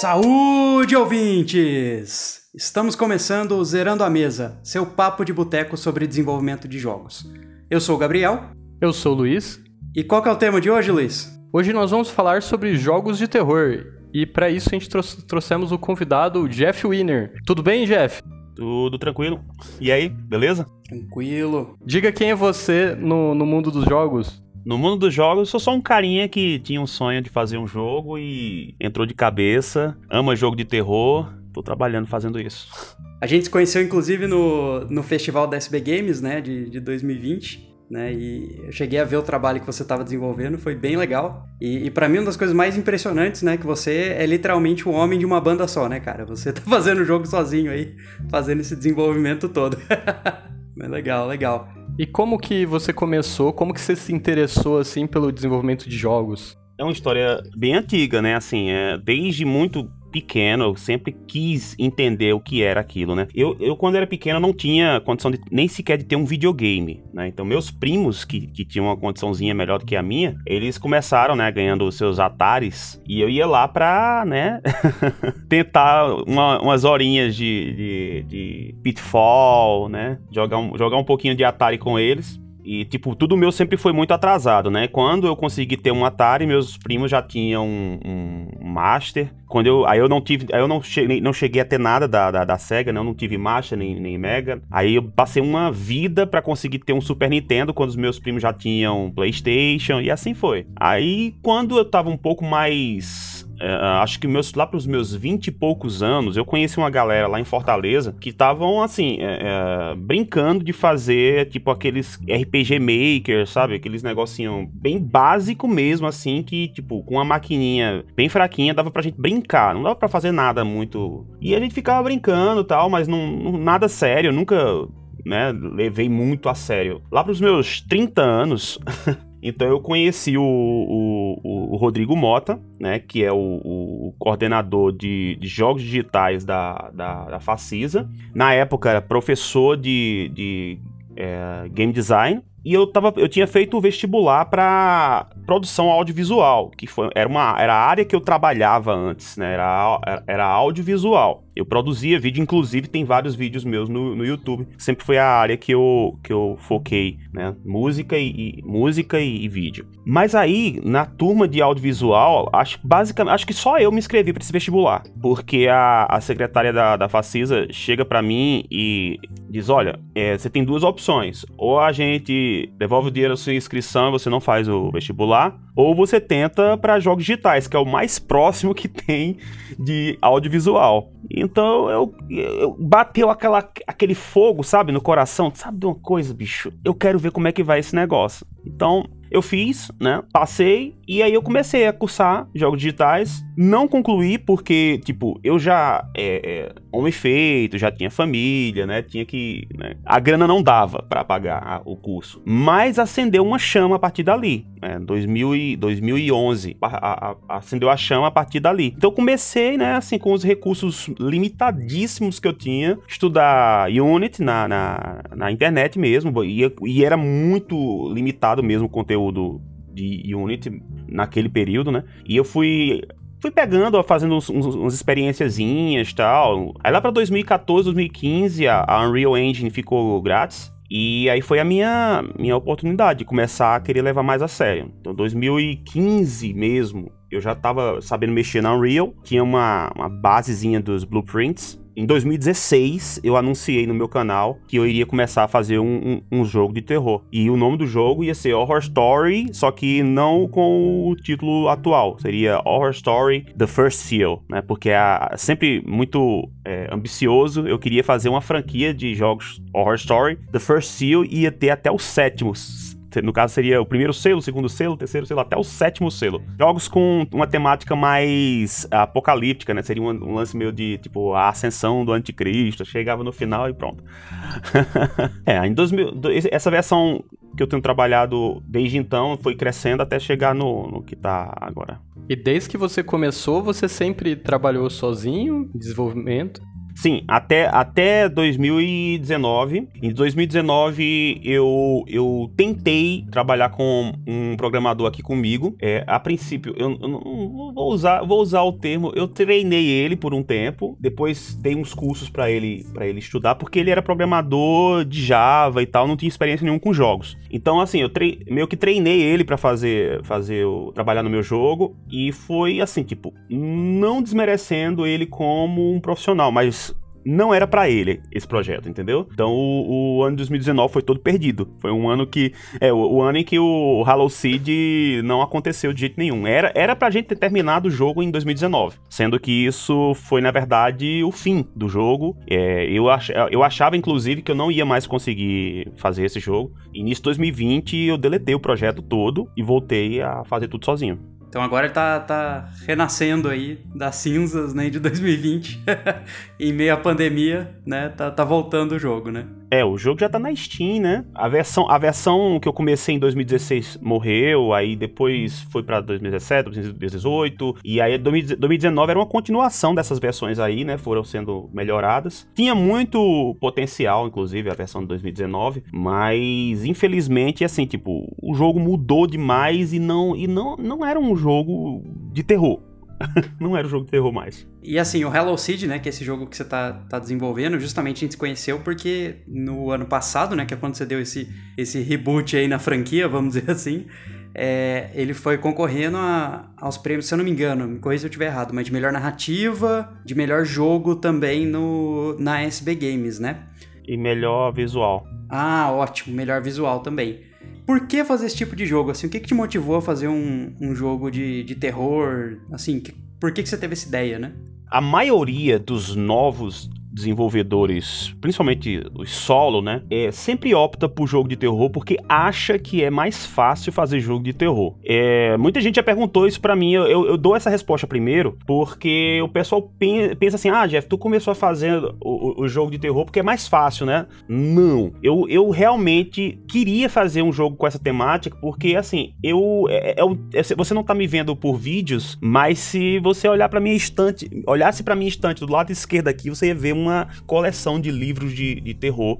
Saúde, ouvintes! Estamos começando o Zerando a Mesa, seu papo de boteco sobre desenvolvimento de jogos. Eu sou o Gabriel. Eu sou o Luiz. E qual que é o tema de hoje, Luiz? Hoje nós vamos falar sobre jogos de terror. E para isso a gente trouxemos o convidado Jeff Winner. Tudo bem, Jeff? Tudo tranquilo. E aí, beleza? Tranquilo. Diga quem é você no, no mundo dos jogos. No mundo dos jogos, eu sou só um carinha que tinha um sonho de fazer um jogo e entrou de cabeça, ama jogo de terror, tô trabalhando fazendo isso. A gente se conheceu, inclusive, no, no festival da SB Games, né, de, de 2020. Né, e eu cheguei a ver o trabalho que você estava desenvolvendo, foi bem legal. E, e para mim, uma das coisas mais impressionantes, né, que você é literalmente o homem de uma banda só, né, cara? Você tá fazendo o jogo sozinho aí, fazendo esse desenvolvimento todo. é legal, legal. E como que você começou? Como que você se interessou assim pelo desenvolvimento de jogos? É uma história bem antiga, né? Assim, é, desde muito pequeno, eu sempre quis entender o que era aquilo, né? Eu, eu quando era pequeno, não tinha condição de, nem sequer de ter um videogame, né? Então, meus primos, que, que tinham uma condiçãozinha melhor do que a minha, eles começaram, né, ganhando os seus Ataris, e eu ia lá pra, né, tentar uma, umas horinhas de, de, de Pitfall, né? Jogar um, jogar um pouquinho de Atari com eles. E, tipo, tudo meu sempre foi muito atrasado, né? Quando eu consegui ter um Atari, meus primos já tinham um, um Master. Quando eu, aí eu não tive, aí eu não cheguei, não cheguei a ter nada da, da, da Sega, né? Eu não tive Master nem, nem Mega. Aí eu passei uma vida para conseguir ter um Super Nintendo quando os meus primos já tinham PlayStation e assim foi. Aí quando eu tava um pouco mais Uh, acho que meus, lá pros meus vinte e poucos anos, eu conheci uma galera lá em Fortaleza que estavam, assim, uh, brincando de fazer, tipo, aqueles RPG Maker, sabe? Aqueles negocinho bem básico mesmo, assim, que, tipo, com uma maquininha bem fraquinha dava pra gente brincar. Não dava pra fazer nada muito... E a gente ficava brincando tal, mas não, não nada sério. Nunca, né, levei muito a sério. Lá pros meus 30 anos... Então eu conheci o, o, o, Rodrigo Mota, né, que é o, o coordenador de, de, jogos digitais da, da, da Facisa. Na época era professor de, de é, game design e eu, tava, eu tinha feito o vestibular para produção audiovisual, que foi, era, uma, era a área que eu trabalhava antes, né? Era, era audiovisual. Eu produzia vídeo, inclusive tem vários vídeos meus no, no YouTube. Sempre foi a área que eu, que eu foquei, né? Música e, e música e, e, vídeo. Mas aí, na turma de audiovisual, acho, basicamente, acho que só eu me inscrevi para esse vestibular. Porque a, a secretária da, da Facisa chega para mim e diz: Olha, é, você tem duas opções. Ou a gente devolve o dinheiro da sua inscrição e você não faz o vestibular, ou você tenta para jogos digitais, que é o mais próximo que tem de audiovisual. Então eu, eu bateu aquela, aquele fogo, sabe, no coração. Sabe de uma coisa, bicho? Eu quero ver como é que vai esse negócio. Então eu fiz, né? Passei e aí eu comecei a cursar jogos digitais. Não concluí porque, tipo, eu já é, é homem feito, já tinha família, né? Tinha que. Né? A grana não dava para pagar o curso. Mas acendeu uma chama a partir dali. Né? 2000 e, 2011. A, a, acendeu a chama a partir dali. Então comecei, né, assim, com os recursos limitadíssimos que eu tinha, estudar Unity na, na, na internet mesmo. E, e era muito limitado mesmo o conteúdo de Unity naquele período, né? E eu fui fui pegando, fazendo uns, uns, umas experienciazinhas e tal. Aí lá pra 2014, 2015, a, a Unreal Engine ficou grátis. E aí foi a minha, minha oportunidade de começar a querer levar mais a sério. Então, 2015 mesmo, eu já tava sabendo mexer na Unreal, tinha uma, uma basezinha dos blueprints, em 2016, eu anunciei no meu canal que eu iria começar a fazer um, um, um, jogo de terror. E o nome do jogo ia ser Horror Story, só que não com o título atual. Seria Horror Story The First Seal, né? Porque é sempre muito é, ambicioso. Eu queria fazer uma franquia de jogos Horror Story. The First Seal ia ter até o sétimo no caso, seria o primeiro selo, o segundo selo, o terceiro selo, até o sétimo selo. Jogos com uma temática mais apocalíptica, né? Seria um, um lance meio de, tipo, a ascensão do anticristo. Chegava no final e pronto. é, em 2000, essa versão que eu tenho trabalhado desde então foi crescendo até chegar no, no que tá agora. E desde que você começou, você sempre trabalhou sozinho, desenvolvimento? Sim, até, até 2019. Em 2019 eu, eu tentei trabalhar com um programador aqui comigo. É, a princípio, eu, eu não vou usar, vou usar o termo. Eu treinei ele por um tempo. Depois dei uns cursos para ele para ele estudar, porque ele era programador de Java e tal, não tinha experiência nenhuma com jogos. Então, assim, eu meio que treinei ele para fazer, fazer o, trabalhar no meu jogo. E foi assim, tipo, não desmerecendo ele como um profissional, mas não era para ele esse projeto, entendeu? Então o, o, ano de 2019 foi todo perdido. Foi um ano que. É, o, o, ano em que o Halo Seed não aconteceu de jeito nenhum. Era, era pra gente ter terminado o jogo em 2019. Sendo que isso foi, na verdade, o fim do jogo. É, eu, ach, eu achava, inclusive, que eu não ia mais conseguir fazer esse jogo. Início de 2020 eu deletei o projeto todo e voltei a fazer tudo sozinho. Então agora ele tá, tá renascendo aí das cinzas né, de 2020, em meio à pandemia, né? Tá, tá voltando o jogo, né? É, o jogo já tá na Steam, né? A versão, a versão que eu comecei em 2016 morreu, aí depois foi pra 2017, 2018, e aí 2019 era uma continuação dessas versões aí, né? Foram sendo melhoradas. Tinha muito potencial, inclusive, a versão de 2019, mas infelizmente, assim, tipo, o jogo mudou demais e não, e não, não era um jogo de terror. não era um jogo de terror mais. E assim, o Hello Seed, né, que é esse jogo que você tá, tá desenvolvendo, justamente a gente se conheceu porque no ano passado, né, que é quando você deu esse, esse reboot aí na franquia, vamos dizer assim, é, ele foi concorrendo a, aos prêmios, se eu não me engano, me corrija se eu estiver errado, mas de melhor narrativa, de melhor jogo também no, na SB Games, né? E melhor visual. Ah, ótimo, melhor visual também. Por que fazer esse tipo de jogo? Assim, o que, que te motivou a fazer um, um jogo de, de terror? Assim, que, por que, que você teve essa ideia, né? A maioria dos novos desenvolvedores, principalmente os solo, né, é, sempre opta por jogo de terror porque acha que é mais fácil fazer jogo de terror. É, muita gente já perguntou isso para mim, eu, eu, dou essa resposta primeiro, porque o pessoal pensa assim, ah, Jeff, tu começou a fazer o, o, jogo de terror porque é mais fácil, né? Não, eu, eu realmente queria fazer um jogo com essa temática porque, assim, eu, é, é, é você não tá me vendo por vídeos, mas se você olhar para minha estante, olhasse para minha estante do lado esquerdo aqui, você ia ver uma coleção de livros de, de terror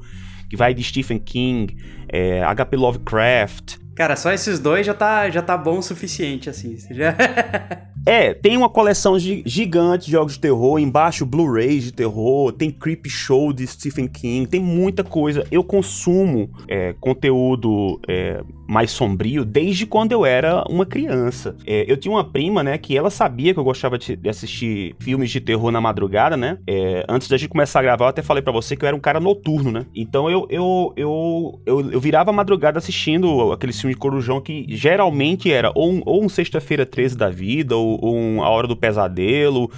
que vai de Stephen King, é, H.P. Lovecraft. Cara, só esses dois já tá, já tá bom o suficiente, assim. Já... É, tem uma coleção gigante de jogos de terror, embaixo Blu-rays de terror, tem Creep Show de Stephen King, tem muita coisa. Eu consumo é, conteúdo é, mais sombrio desde quando eu era uma criança. É, eu tinha uma prima, né, que ela sabia que eu gostava de, assistir filmes de terror na madrugada, né? É, antes da gente começar a gravar, eu até falei para você que eu era um cara noturno, né? Então eu, eu, eu, eu, eu virava a madrugada assistindo aquele filme de corujão que geralmente era ou um, ou um Sexta-feira 13 da vida, ou um A Hora do Pesadelo,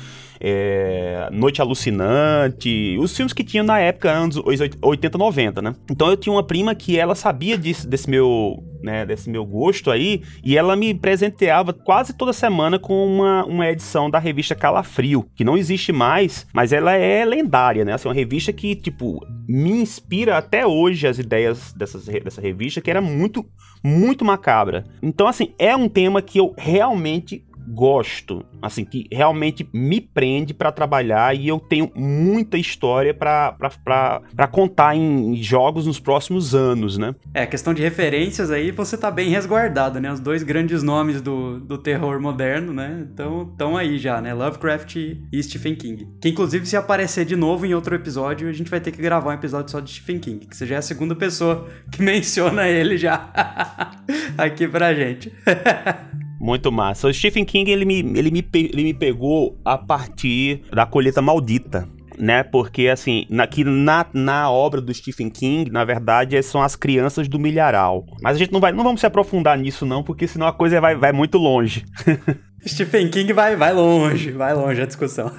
é, Noite Alucinante, os filmes que tinham na época, anos 80, 90, né? Então eu tinha uma prima que ela sabia disso, desse meu, né, desse meu gosto aí, e ela me presenteava quase toda semana com uma, uma edição da revista Calafrio, que não existe mais, mas ela é lendária, né? Assim, uma revista que, tipo, me inspira até hoje as ideias dessas, dessa revista, que era muito, muito macabra. Então, assim, é um tema que eu realmente gosto, assim, que realmente me prende para trabalhar e eu tenho muita história para contar em jogos nos próximos anos, né? É, questão de referências aí, você tá bem resguardado, né? Os dois grandes nomes do, do terror moderno, né? Então, estão aí já, né? Lovecraft e Stephen King. Que inclusive se aparecer de novo em outro episódio, a gente vai ter que gravar um episódio só de Stephen King, que você já é a segunda pessoa que menciona ele já aqui pra gente. Muito massa. O Stephen King, ele me, ele, me, ele me pegou a partir da colheita maldita né? Porque, assim, na, que na, na obra do Stephen King, na verdade, são as crianças do milharal. Mas a gente não vai, não vamos se aprofundar nisso, não, porque senão a coisa vai, vai muito longe. Stephen King vai, vai longe, vai longe a discussão.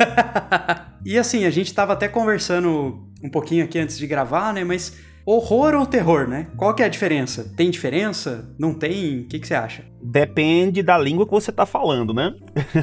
e assim, a gente tava até conversando um pouquinho aqui antes de gravar, né? Mas Horror ou terror, né? Qual que é a diferença? Tem diferença? Não tem? O que, que você acha? Depende da língua que você tá falando, né?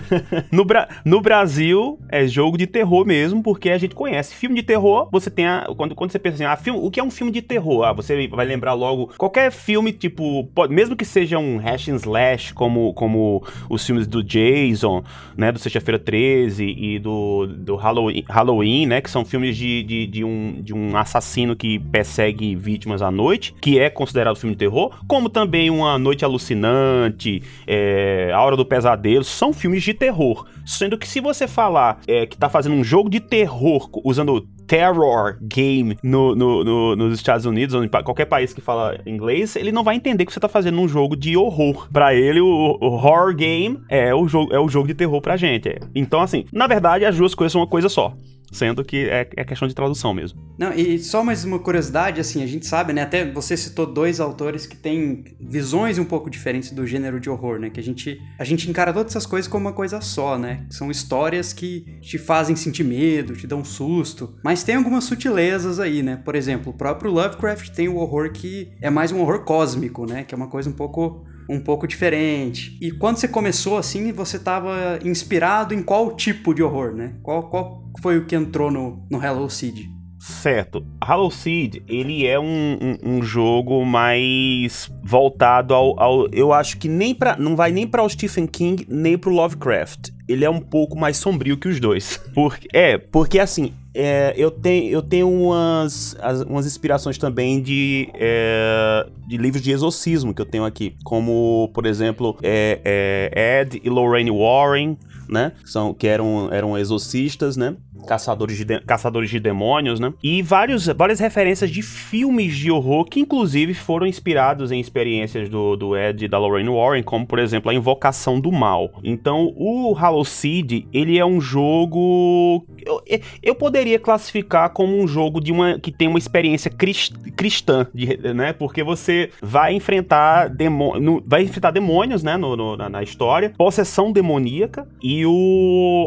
no, Bra no Brasil, é jogo de terror mesmo, porque a gente conhece. Filme de terror, você tem a. Quando, quando você pensa assim, ah, filme, o que é um filme de terror? Ah, você vai lembrar logo. Qualquer filme, tipo. Pode, mesmo que seja um hash and slash, como, como os filmes do Jason, né? Do Sexta-feira 13 e do, do Halloween, Halloween, né? Que são filmes de, de, de, um, de um assassino que persegue vítimas à noite, que é considerado filme de terror, como também uma noite alucinante é, A Hora do Pesadelo, são filmes de terror. Sendo que se você falar é, que tá fazendo um jogo de terror usando terror game no, no, no, nos Estados Unidos, ou em qualquer país que fala inglês, ele não vai entender que você tá fazendo um jogo de horror. Para ele, o, o, horror game é o, jogo, é o jogo de terror pra gente. É. Então, assim, na verdade, as duas coisas são uma coisa só sendo que é, é questão de tradução mesmo. Não, e só mais uma curiosidade, assim, a gente sabe, né, até você citou dois autores que têm visões um pouco diferentes do gênero de horror, né, que a gente, a gente encara todas essas coisas como uma coisa só, né, são histórias que te fazem sentir medo, te dão susto, mas tem algumas sutilezas aí, né, por exemplo, o próprio Lovecraft tem o horror que é mais um horror cósmico, né, que é uma coisa um pouco um pouco diferente. E quando você começou assim, você estava inspirado em qual tipo de horror, né? Qual, qual foi o que entrou no, no Hello Seed? Certo. Hollow Seed, ele é um, um, um, jogo mais voltado ao, ao, Eu acho que nem pra, não vai nem para o Stephen King, nem para o Lovecraft. Ele é um pouco mais sombrio que os dois. Porque, é, porque assim, é, eu, tenho, eu tenho umas, as, umas inspirações também de, é, de livros de exorcismo que eu tenho aqui. Como, por exemplo, é, é Ed e Lorraine Warren, né? São, que eram, eram exorcistas, né? Caçadores de, de, Caçadores de Demônios, né? E vários, várias referências de filmes de horror que, inclusive, foram inspirados em experiências do, do Ed e da Lorraine Warren, como, por exemplo, a Invocação do Mal. Então, o Hollow Seed, ele é um jogo... Eu, eu poderia classificar como um jogo de uma que tem uma experiência crist, cristã, de, né? Porque você vai enfrentar, demônio, vai enfrentar demônios, né? No, no, na, na história. Possessão demoníaca. E o,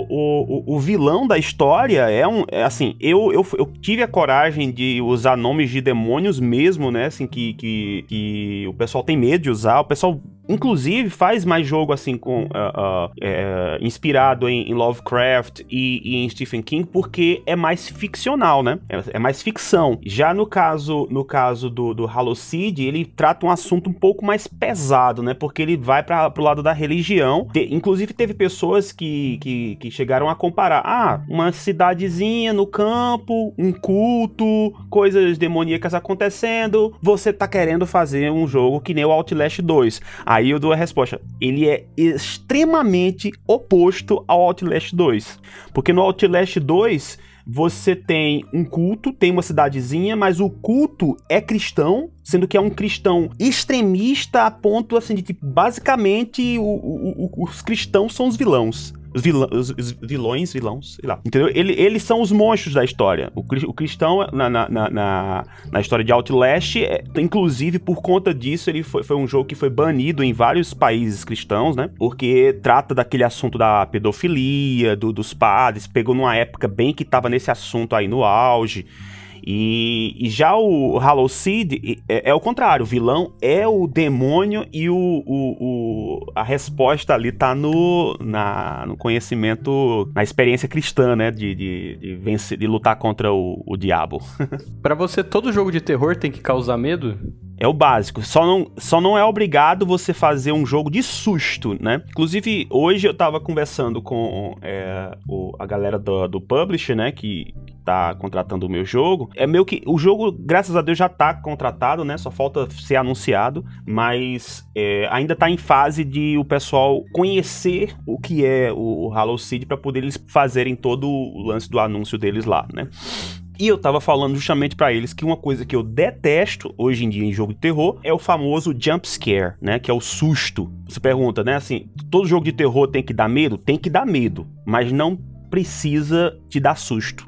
o, o vilão da história é um. É, assim, eu, eu, eu tive a coragem de usar nomes de demônios mesmo, né? Assim, que, que, que o pessoal tem medo de usar. O pessoal Inclusive, faz mais jogo assim com uh, uh, é, inspirado em, em Lovecraft e, e, em Stephen King, porque é mais ficcional, né? É, é, mais ficção. Já no caso no caso do, do Seed, ele trata um assunto um pouco mais pesado, né? Porque ele vai para pro lado da religião. Inclusive, teve pessoas que, que, que chegaram a comparar. Ah, uma cidadezinha no campo, um culto, coisas demoníacas acontecendo. Você tá querendo fazer um jogo que nem o Outlast 2 Aí eu dou a resposta. Ele é extremamente oposto ao Outlast 2. Porque no Outlast 2 você tem um culto, tem uma cidadezinha, mas o culto é cristão, sendo que é um cristão extremista a ponto assim de tipo, basicamente o, o, o, os cristãos são os vilões. Os, os, os vilões, vilões, sei lá. Entendeu? Ele, eles são os monstros da história. O, o cristão, na, na, na, na, história de Outlast, é, inclusive por conta disso, ele foi, foi um jogo que foi banido em vários países cristãos, né? Porque trata daquele assunto da pedofilia, do, dos padres. Pegou numa época bem que tava nesse assunto aí no auge. E, e, já o Hollow Seed é, é, o contrário, o vilão é o demônio e o, o, o, a resposta ali tá no, na, no conhecimento, na experiência cristã, né? De, de, de, vencer, de lutar contra o, o diabo. para você, todo jogo de terror tem que causar medo? É o básico. Só não, só não é obrigado você fazer um jogo de susto, né? Inclusive, hoje eu tava conversando com é, o, a galera do, do publisher, né? Que, tá contratando o meu jogo. É meio que. O jogo, graças a Deus, já tá contratado, né? Só falta ser anunciado. Mas é, ainda tá em fase de o pessoal conhecer o que é o, Hollow Seed pra poder eles fazerem todo o lance do anúncio deles lá, né? E eu tava falando justamente para eles que uma coisa que eu detesto hoje em dia em jogo de terror é o famoso jump scare, né? Que é o susto. Você pergunta, né? Assim, todo jogo de terror tem que dar medo? Tem que dar medo, mas não precisa te dar susto,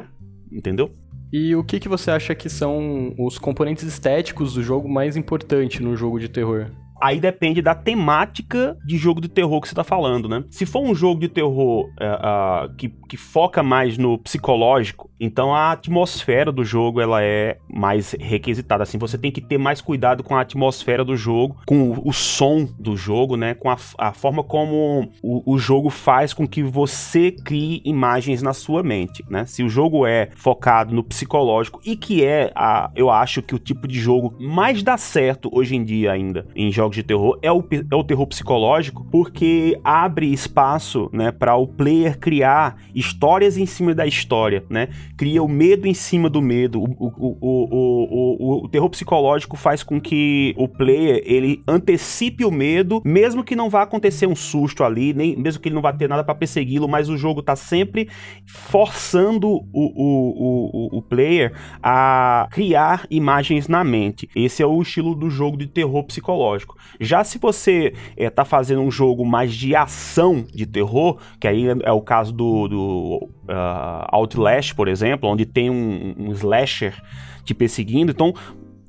entendeu? E o que, que você acha que são os componentes estéticos do jogo mais importante no jogo de terror? Aí depende da temática de jogo de terror que você tá falando, né? Se for um jogo de terror uh, uh, que, que foca mais no psicológico, Então a atmosfera do jogo ela é mais requisitada. Assim, você tem que ter mais cuidado com a atmosfera do jogo, com o, o som do jogo, né? Com a, a forma como o, o, jogo faz com que você crie imagens na sua mente, né? Se o jogo é focado no psicológico e que é, a, eu acho que o tipo de jogo mais dá certo hoje em dia ainda em jogos de terror é o, é o terror psicológico, porque abre espaço, né, para o player criar histórias em cima da história, né? cria o medo em cima do medo. O, o, o, o, terror psicológico faz com que o player ele antecipe o medo, mesmo que não vá acontecer um susto ali, nem mesmo que ele não vá ter nada para persegui-lo, mas o jogo tá sempre forçando o, o, o, o player a criar imagens na mente. Esse é o estilo do jogo de terror psicológico. Já se você é, tá fazendo um jogo mais de ação de terror, que aí é, é o caso do, do uh, Outlast, por exemplo, onde tem um, um slasher te perseguindo. Então,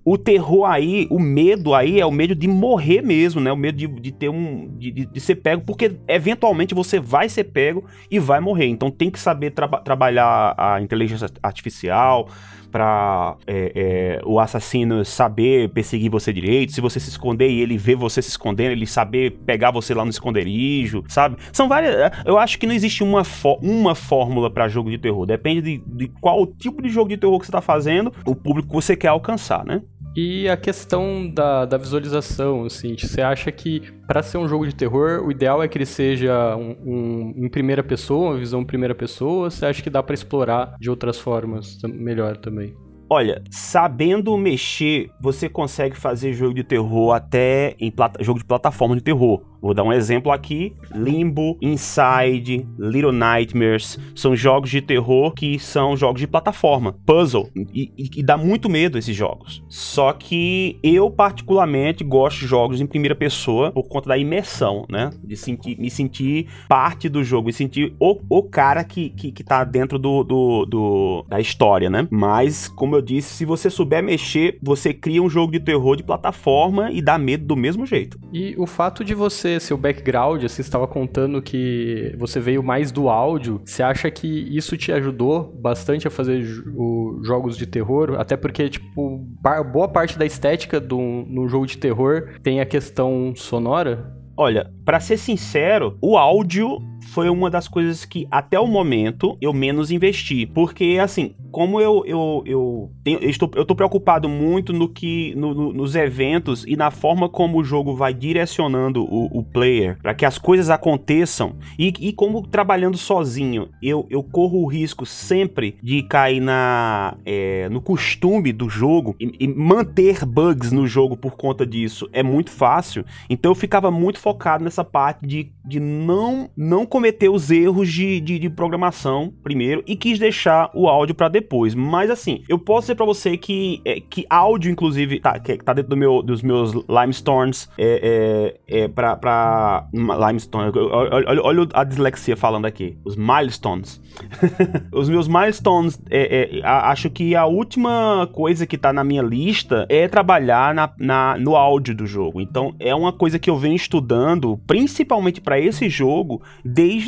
o terror aí, o medo aí é o medo de morrer mesmo, né? O medo de, de ter um. De, de, ser pego, porque eventualmente você vai ser pego e vai morrer. Então tem que saber tra trabalhar a inteligência artificial, para é, é, o assassino saber perseguir você direito, se você se esconder e ele vê você se escondendo, ele saber pegar você lá no esconderijo, sabe? São várias. É, eu acho que não existe uma, uma fórmula para jogo de terror. Depende de, de qual tipo de jogo de terror que você tá fazendo, o público que você quer alcançar, né? E a questão da, da visualização, assim, você acha que para ser um jogo de terror, o ideal é que ele seja um, um, em primeira pessoa, uma visão em primeira pessoa, ou você acha que dá para explorar de outras formas melhor também? Olha, sabendo mexer, você consegue fazer jogo de terror até em jogo de plataforma de terror. Vou dar um exemplo aqui: Limbo, Inside, Little Nightmares são jogos de terror que são jogos de plataforma, puzzle, e, e, e, dá muito medo esses jogos. Só que eu, particularmente, gosto de jogos em primeira pessoa por conta da imersão, né? De sentir, me sentir parte do jogo, me sentir o, o cara que, que, que tá dentro do, do, do, da história, né? Mas, como eu disse, se você souber mexer, você cria um jogo de terror de plataforma e dá medo do mesmo jeito. E o fato de você seu background, você estava contando que você veio mais do áudio, você acha que isso te ajudou bastante a fazer o, jogos de terror? Até porque, tipo, boa parte da estética do, no jogo de terror tem a questão sonora? Olha, para ser sincero, o áudio foi uma das coisas que até o momento eu menos investi, porque assim, como eu eu, eu, tenho, eu estou eu tô preocupado muito no que no, no, nos eventos e na forma como o jogo vai direcionando o, o player para que as coisas aconteçam e, e como trabalhando sozinho, eu, eu corro o risco sempre de cair na é, no costume do jogo e, e manter bugs no jogo por conta disso é muito fácil. Então eu ficava muito focado nessa parte de, de não, não cometer os erros de, de, de programação primeiro e quis deixar o áudio para depois. Mas assim, eu posso dizer para você que, é, que áudio, inclusive, tá, que tá dentro do meu, dos meus Limestones, é, é, é pra, pra Limestone, olha, olha a dislexia falando aqui, os Milestones. os meus Milestones, é, é, acho que a última coisa que tá na minha lista é trabalhar na, na, no áudio do jogo. Então, é uma coisa que eu venho estudando principalmente para esse jogo,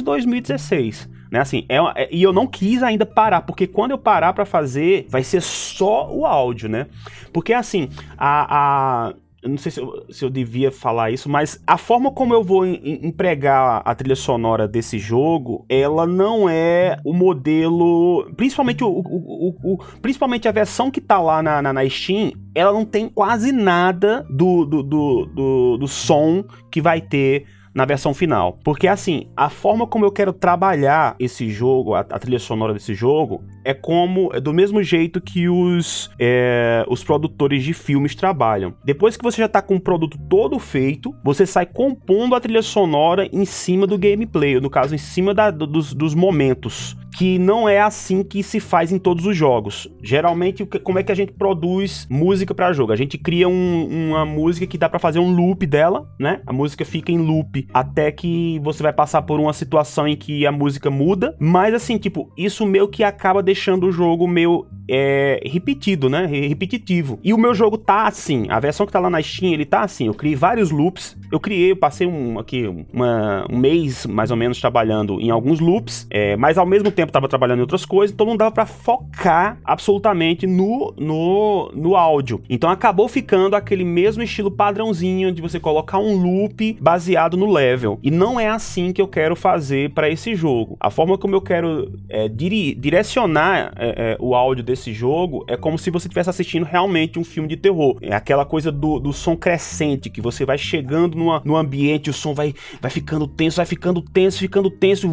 2016. Né, assim, é, é, e eu não quis ainda parar, porque quando eu parar para fazer, vai ser só o áudio, né? Porque assim, a, a eu não sei se eu, se eu, devia falar isso, mas a forma como eu vou em, empregar a trilha sonora desse jogo, ela não é o modelo. Principalmente o, o, o principalmente a versão que tá lá na, na, na, Steam, ela não tem quase nada do, do, do, do, do som que vai ter na versão final. Porque assim, a forma como eu quero trabalhar esse jogo, a, a trilha sonora desse jogo, é como é do mesmo jeito que os, é, os produtores de filmes trabalham. Depois que você já tá com o produto todo feito, você sai compondo a trilha sonora em cima do gameplay, no caso, em cima da, dos, dos momentos que não é assim que se faz em todos os jogos. Geralmente, como é que a gente produz música para jogo? A gente cria um, uma música que dá para fazer um loop dela, né? A música fica em loop até que você vai passar por uma situação em que a música muda. Mas assim, tipo, isso meio que acaba deixando o jogo meio é, repetido, né? Repetitivo. E o meu jogo tá assim. A versão que tá lá na Steam, ele tá assim. Eu criei vários loops. Eu criei, eu passei um aqui uma, um mês mais ou menos trabalhando em alguns loops. É, mas ao mesmo tempo tava trabalhando em outras coisas, então não dava para focar absolutamente no, no, no áudio. Então acabou ficando aquele mesmo estilo padrãozinho de você colocar um loop baseado no level. E não é assim que eu quero fazer para esse jogo. A forma como eu quero é, dire direcionar é, é, o áudio desse jogo é como se você estivesse assistindo realmente um filme de terror. É aquela coisa do, do som crescente, que você vai chegando numa, no ambiente, o som vai, vai ficando tenso, vai ficando tenso, ficando tenso,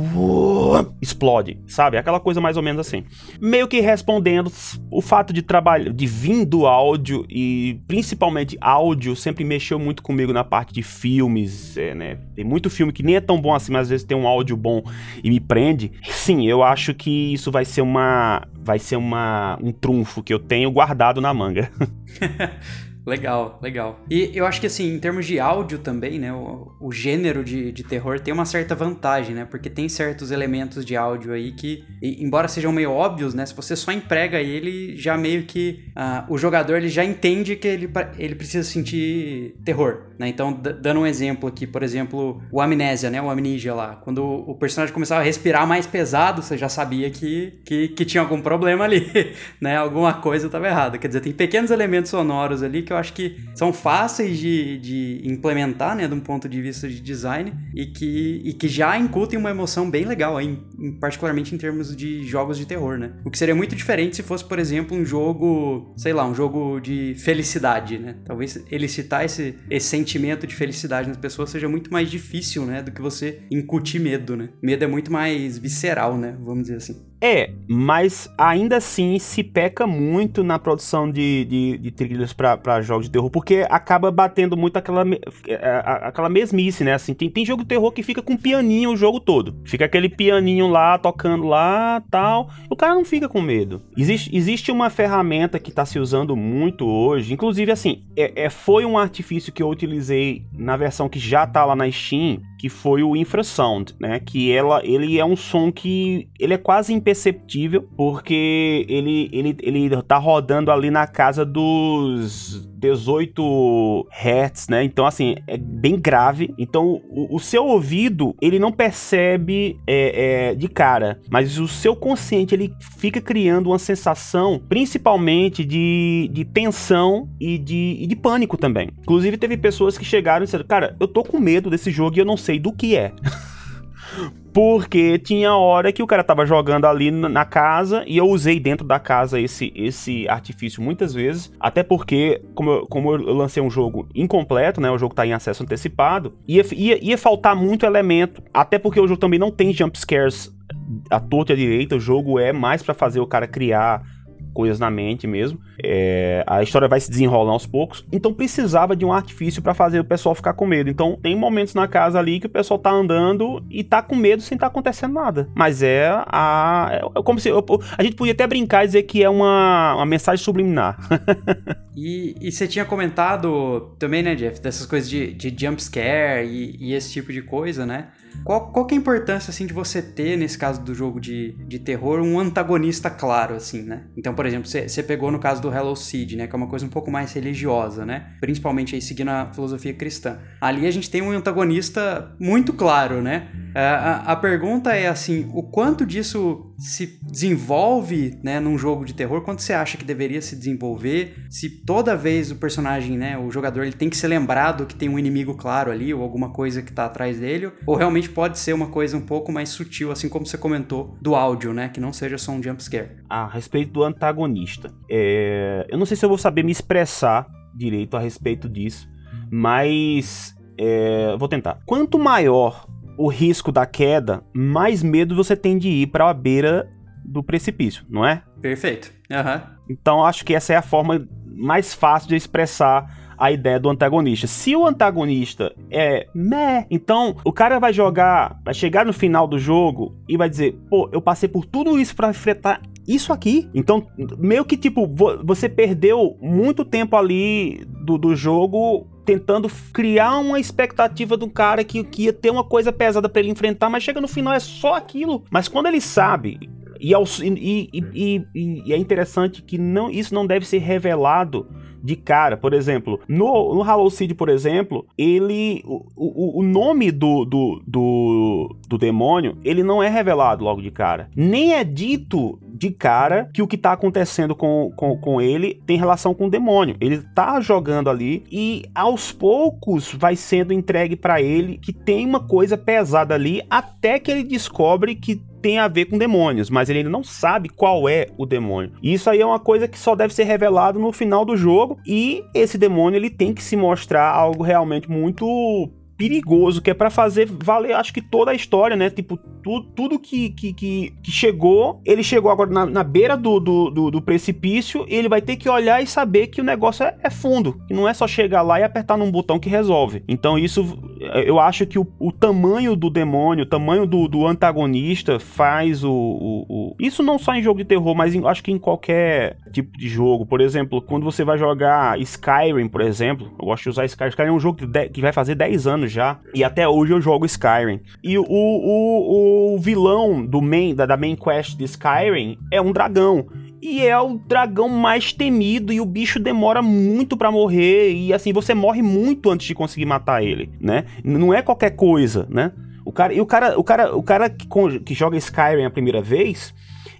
explode, sabe? Aquela coisa mais ou menos assim. Meio que respondendo, o fato de trabalhar, de vir do áudio e principalmente áudio sempre mexeu muito comigo na parte de filmes, é, né? Tem muito filme que nem é tão bom assim, mas às vezes tem um áudio bom e me prende. Sim, eu acho que isso vai ser uma vai ser uma um trunfo que eu tenho guardado na manga. Legal, legal. E eu acho que assim, em termos de áudio também, né, o, o gênero de, de terror tem uma certa vantagem, né, porque tem certos elementos de áudio aí que, e, embora sejam meio óbvios, né, se você só emprega ele, já meio que uh, o jogador ele já entende que ele, ele precisa sentir terror, né, então dando um exemplo aqui, por exemplo, o Amnésia, né, o Amnesia lá, quando o, personagem começava a respirar mais pesado, você já sabia que, que, que tinha algum problema ali, né, alguma coisa estava errada, quer dizer, tem pequenos elementos sonoros ali que eu acho que são fáceis de, de implementar, né, de um ponto de vista de design e que, e que já incutem uma emoção bem legal, em, particularmente em termos de jogos de terror, né? O que seria muito diferente se fosse, por exemplo, um jogo, sei lá, um jogo de felicidade, né? Talvez elicitar esse, esse sentimento de felicidade nas pessoas seja muito mais difícil, né, do que você incutir medo, né? Medo é muito mais visceral, né, vamos dizer assim. É, mas ainda assim se peca muito na produção de, de, de trilhas para jogos de terror, porque acaba batendo muito aquela, é, aquela mesmice, né? Assim, tem, tem jogo de terror que fica com pianinho o jogo todo. Fica aquele pianinho lá, tocando lá tal. O cara não fica com medo. Existe, existe uma ferramenta que está se usando muito hoje, inclusive assim, é, é, foi um artifício que eu utilizei na versão que já tá lá na Steam, que foi o infrasound, né? Que ela, ele é um som que ele é quase imperceptível, porque ele, ele, ele tá rodando ali na casa dos 18 Hz, né? Então, assim, é bem grave. Então, o, o seu ouvido, ele não percebe é, é, de cara, mas o seu consciente, ele fica criando uma sensação, principalmente de, de tensão e de, e de pânico também. Inclusive, teve pessoas que chegaram e disseram, cara, eu tô com medo desse jogo e eu não sei do que é. Porque tinha hora que o cara tava jogando ali na casa e eu usei dentro da casa esse, esse artifício muitas vezes. Até porque, como eu, como eu lancei um jogo incompleto, né? O jogo tá em acesso antecipado, ia, ia, ia faltar muito elemento. Até porque o jogo também não tem jump scares à torta e à direita. O jogo é mais para fazer o cara criar coisas na mente mesmo. É, a história vai se desenrolando aos poucos. Então precisava de um artifício para fazer o pessoal ficar com medo. Então tem momentos na casa ali que o pessoal tá andando e tá com medo sem tá acontecendo nada. Mas é a. É como se. A gente podia até brincar e dizer que é uma, uma mensagem subliminar. e, e você tinha comentado também, né, Jeff, dessas coisas de, de jump scare e, e esse tipo de coisa, né? Qual, qual que é a importância, assim, de você ter, nesse caso do jogo de, de terror, um antagonista claro, assim, né? Então, por exemplo, você, você pegou no caso do Hello Seed, né? Que é uma coisa um pouco mais religiosa, né? Principalmente aí seguindo a filosofia cristã. Ali a gente tem um antagonista muito claro, né? A, a, a pergunta é, assim, o quanto disso se desenvolve, né, num jogo de terror? Quanto você acha que deveria se desenvolver? Se toda vez o personagem, né, o jogador, ele tem que ser lembrado que tem um inimigo claro ali, ou alguma coisa que tá atrás dele, ou realmente pode ser uma coisa um pouco mais sutil, assim como você comentou, do áudio, né? Que não seja só um jumpscare. A respeito do antagonista. É... Eu não sei se eu vou saber me expressar direito a respeito disso, mas é... vou tentar. Quanto maior o risco da queda, mais medo você tem de ir para a beira do precipício, não é? Perfeito. Uhum. Então acho que essa é a forma mais fácil de expressar a ideia do antagonista. Se o antagonista é meh, então o cara vai jogar, vai chegar no final do jogo e vai dizer: pô, eu passei por tudo isso para enfrentar isso aqui. Então, meio que tipo, você perdeu muito tempo ali do, do jogo tentando criar uma expectativa do cara que, que ia ter uma coisa pesada para ele enfrentar, mas chega no final é só aquilo. Mas quando ele sabe e, e, e, e, é interessante que não, isso não deve ser revelado de cara. Por exemplo, no, no Hollow Seed, por exemplo, ele. O, o, o nome do, do, do, do demônio, ele não é revelado logo de cara. Nem é dito de cara que o que tá acontecendo com, com, com ele tem relação com o demônio. Ele tá jogando ali e aos poucos vai sendo entregue para ele que tem uma coisa pesada ali até que ele descobre que tem a ver com demônios, mas ele ainda não sabe qual é o demônio. Isso aí é uma coisa que só deve ser revelado no final do jogo e esse demônio ele tem que se mostrar algo realmente muito perigoso, que é para fazer valer, acho que toda a história, né? Tipo, tu, tudo que, que, que, que, chegou, ele chegou agora na, na beira do, do, do, do, precipício ele vai ter que olhar e saber que o negócio é, é, fundo, que não é só chegar lá e apertar num botão que resolve. Então, isso, eu acho que o, o tamanho do demônio, o tamanho do, do antagonista faz o, o, o, Isso não só em jogo de terror, mas em, acho que em qualquer tipo de jogo. Por exemplo, quando você vai jogar Skyrim, por exemplo, eu gosto de usar Skyrim. Skyrim é um jogo que, de, que vai fazer 10 anos anos já. E até hoje eu jogo Skyrim. E o, o, o vilão do main, da, da main quest de Skyrim é um dragão e é o dragão mais temido e o bicho demora muito para morrer e assim você morre muito antes de conseguir matar ele, né? Não é qualquer coisa, né? O cara e o cara, o cara, o cara que, que joga Skyrim a primeira vez,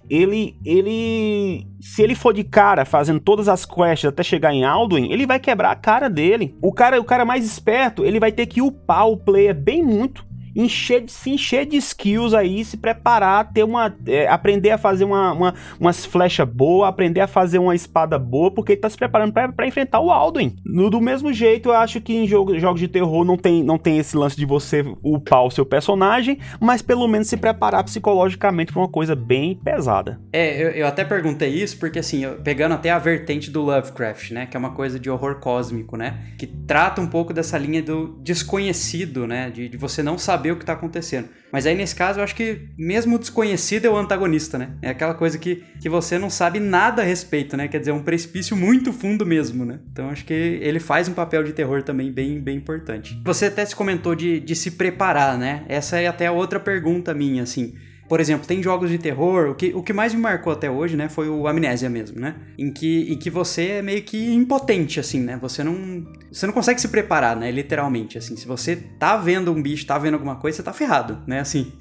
ele, ele, se ele for de cara fazendo todas as quests até chegar em Alduin, ele vai quebrar a cara dele. O cara, o cara mais esperto, ele vai ter que upar o player bem muito encher, se encher de skills aí, se preparar, ter uma. É, aprender a fazer uma, uma, umas flechas boas, aprender a fazer uma espada boa, porque ele tá se preparando para enfrentar o Alduin. No, do mesmo jeito, eu acho que em jogo, jogos de terror não tem, não tem esse lance de você upar o seu personagem, mas pelo menos se preparar psicologicamente pra uma coisa bem pesada. É, eu, eu até perguntei isso porque, assim, eu, pegando até a vertente do Lovecraft, né, que é uma coisa de horror cósmico, né, que trata um pouco dessa linha do desconhecido, né, de, de você não saber saber o que tá acontecendo. Mas aí nesse caso eu acho que mesmo o desconhecido é o antagonista, né? É aquela coisa que, que você não sabe nada a respeito, né? Quer dizer, é um precipício muito fundo mesmo, né? Então acho que ele faz um papel de terror também bem, bem importante. Você até se comentou de, de se preparar, né? Essa é até outra pergunta minha, assim. Por exemplo, tem jogos de terror, o que, o que mais me marcou até hoje, né, foi o Amnésia mesmo, né? Em que, em que você é meio que impotente, assim, né? Você não, você não consegue se preparar, né, literalmente, assim. Se você tá vendo um bicho, tá vendo alguma coisa, você tá ferrado, né, assim.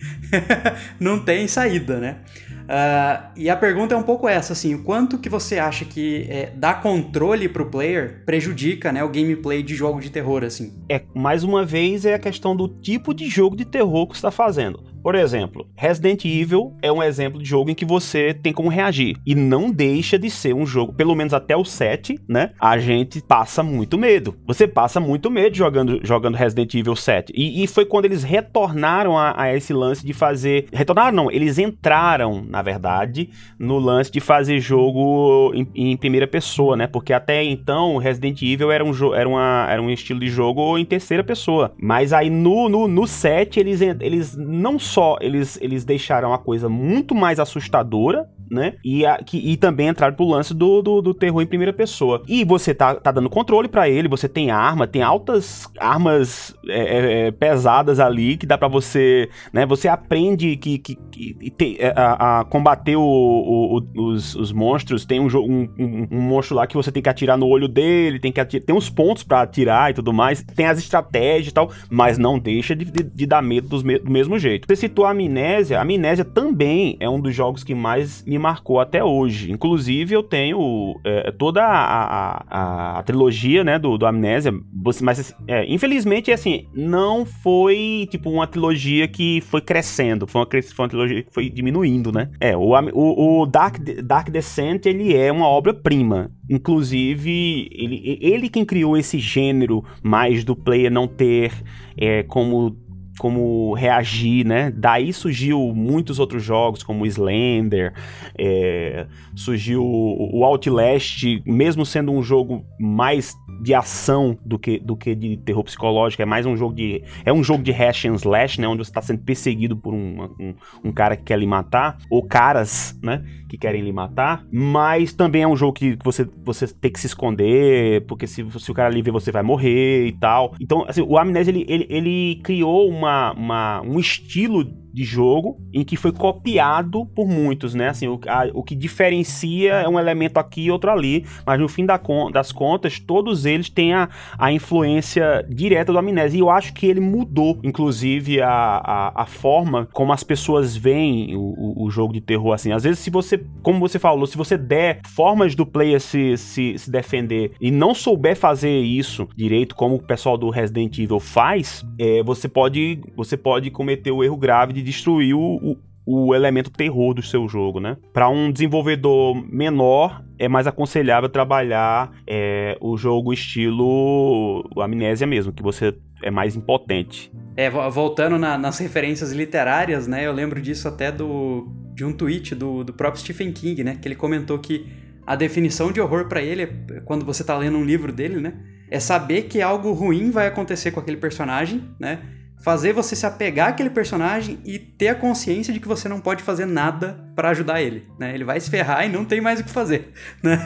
não tem saída, né? Uh, e a pergunta é um pouco essa, assim, o quanto que você acha que é, dar controle pro player prejudica, né, o gameplay de jogo de terror, assim? É, mais uma vez, é a questão do tipo de jogo de terror que você tá fazendo. Por exemplo, Resident Evil é um exemplo de jogo em que você tem como reagir. E não deixa de ser um jogo, pelo menos até o 7, né? A gente passa muito medo. Você passa muito medo jogando, jogando Resident Evil 7. E, e foi quando eles retornaram a, a, esse lance de fazer. Retornaram, não, eles entraram, na verdade, no lance de fazer jogo em, em primeira pessoa, né? Porque até então Resident Evil era um, era, uma, era um estilo de jogo em terceira pessoa. Mas aí no, no, no 7 eles, eles não só eles, eles deixaram a coisa muito mais assustadora, né? E, a, que, e também entraram pro lance do, do, do, terror em primeira pessoa. E você tá, tá dando controle para ele, você tem arma, tem altas armas é, é, é pesadas ali que dá para você, né? Você aprende que, que, que é, a, a, combater o, o, os, os, monstros. Tem um, um, um, um, monstro lá que você tem que atirar no olho dele, tem que atirar, tem uns pontos para atirar e tudo mais. Tem as estratégias e tal, mas não deixa de, de, de dar medo dos me, do mesmo jeito. Você citou a Amnésia, a Amnésia também é um dos jogos que mais me marcou até hoje. Inclusive, eu tenho é, toda a, a, a, trilogia, né, do, do Amnésia, mas, é, infelizmente, assim, não foi, tipo, uma trilogia que foi crescendo, foi uma, foi uma trilogia que foi diminuindo, né? É, o, o, o Dark, Dark Descent, ele é uma obra-prima. Inclusive, ele, ele quem criou esse gênero mais do player não ter é, como como reagir, né? Daí surgiu muitos outros jogos, como Slender, é, surgiu o Outlast, mesmo sendo um jogo mais de ação do que, do que de terror psicológico, é mais um jogo de. É um jogo de hash and slash, né? Onde você está sendo perseguido por um, um, um, cara que quer lhe matar, ou caras, né? Que querem lhe matar. Mas também é um jogo que você, você tem que se esconder, porque se, se o cara lhe ver, você vai morrer e tal. Então, assim, o Amnésia ele, ele, ele criou uma, uma, um estilo de jogo em que foi copiado por muitos, né? Assim, o, a, o que diferencia é um elemento aqui e outro ali, mas no fim da, das contas, todos eles têm a, a influência direta do Amnésia. E eu acho que ele mudou, inclusive, a, a, a forma como as pessoas veem o, o, jogo de terror. Assim, às vezes, se você, como você falou, se você der formas do player se, se, se defender e não souber fazer isso direito, como o pessoal do Resident Evil faz, é, você pode você pode cometer o erro grave de destruir o, o elemento terror do seu jogo, né? Para um desenvolvedor menor, é mais aconselhável trabalhar é, o jogo estilo amnésia mesmo, que você é mais impotente. É, voltando na, nas referências literárias, né? Eu lembro disso até do de um tweet do, do próprio Stephen King, né? Que ele comentou que a definição de horror para ele, quando você tá lendo um livro dele, né? É saber que algo ruim vai acontecer com aquele personagem, né? Fazer você se apegar àquele personagem e ter a consciência de que você não pode fazer nada para ajudar ele, né? Ele vai se ferrar e não tem mais o que fazer, né?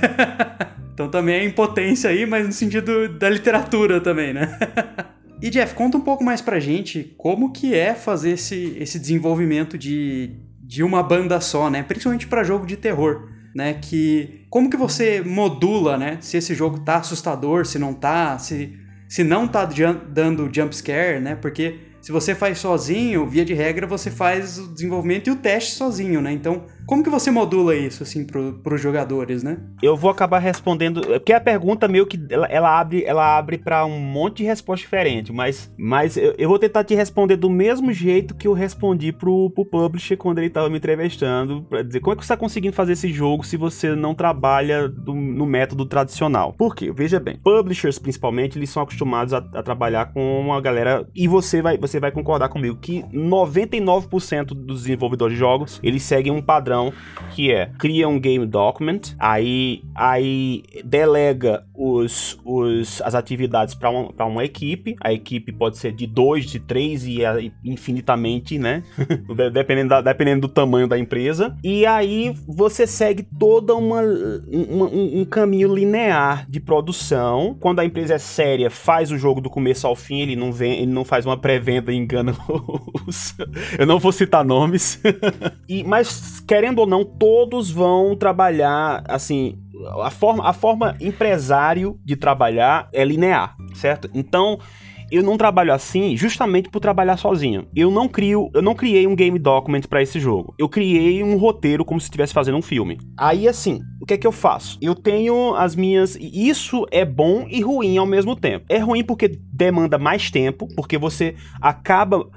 então também é impotência aí, mas no sentido da literatura também, né? e Jeff, conta um pouco mais pra gente como que é fazer esse, esse desenvolvimento de, de uma banda só, né? Principalmente para jogo de terror né? Que como que você modula, né? Se esse jogo tá assustador, se não tá, se se não tá dando jump scare, né? Porque se você faz sozinho, via de regra, você faz o desenvolvimento e o teste sozinho, né? Então, como que você modula isso, assim, para os jogadores, né? Eu vou acabar respondendo, é porque a pergunta meio que ela, ela abre, ela abre para um monte de resposta diferente, mas, mas eu, eu, vou tentar te responder do mesmo jeito que eu respondi pro, pro publisher quando ele tava me entrevistando, para dizer como é que você tá conseguindo fazer esse jogo se você não trabalha do, no método tradicional. Por quê? Veja bem, publishers principalmente, eles são acostumados a, a trabalhar com uma galera e você vai, você vai concordar comigo que 99% dos desenvolvedores de jogos, eles seguem um padrão que é cria um game document, aí, aí delega os, os, as atividades para uma, uma equipe. A equipe pode ser de dois, de três e, e infinitamente, né? dependendo, da, dependendo do tamanho da empresa. E aí você segue toda uma, uma um, um caminho linear de produção. Quando a empresa é séria, faz o jogo do começo ao fim, ele não vem, ele não faz uma pré-venda e engana os. Eu não vou citar nomes. e, mas querendo querendo ou não, todos vão trabalhar assim. A forma, a forma empresário de trabalhar é linear, certo? Então, eu não trabalho assim justamente por trabalhar sozinho. Eu não crio, eu não criei um game document para esse jogo. Eu criei um roteiro como se estivesse fazendo um filme. Aí assim, o que é que eu faço? Eu tenho as minhas, isso é bom e ruim ao mesmo tempo. É ruim porque demanda mais tempo, porque você acaba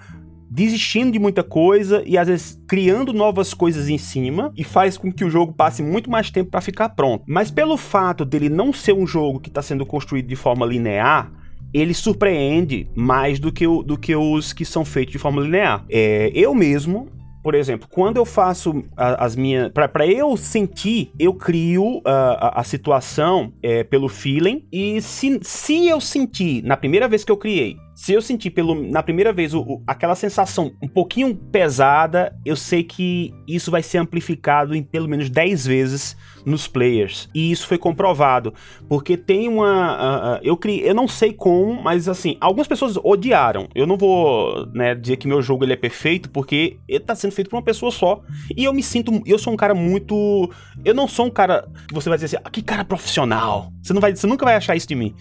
desistindo de muita coisa e às vezes criando novas coisas em cima e faz com que o jogo passe muito mais tempo para ficar pronto. Mas pelo fato dele não ser um jogo que está sendo construído de forma linear, ele surpreende mais do que, o, do que os que são feitos de forma linear. É, eu mesmo, por exemplo, quando eu faço a, as minhas. para eu sentir, eu crio uh, a, a, situação é, pelo feeling. E se, se eu sentir, na primeira vez que eu criei, se eu sentir pelo, na primeira vez o, o, aquela sensação um pouquinho pesada, eu sei que isso vai ser amplificado em pelo menos 10 vezes nos players. E isso foi comprovado. Porque tem uma. Uh, uh, eu criei. Eu não sei como, mas assim, algumas pessoas odiaram. Eu não vou né, dizer que meu jogo ele é perfeito, porque ele tá sendo feito por uma pessoa só. E eu me sinto. Eu sou um cara muito. Eu não sou um cara que você vai dizer assim, ah, que cara profissional. Você, não vai, você nunca vai achar isso de mim.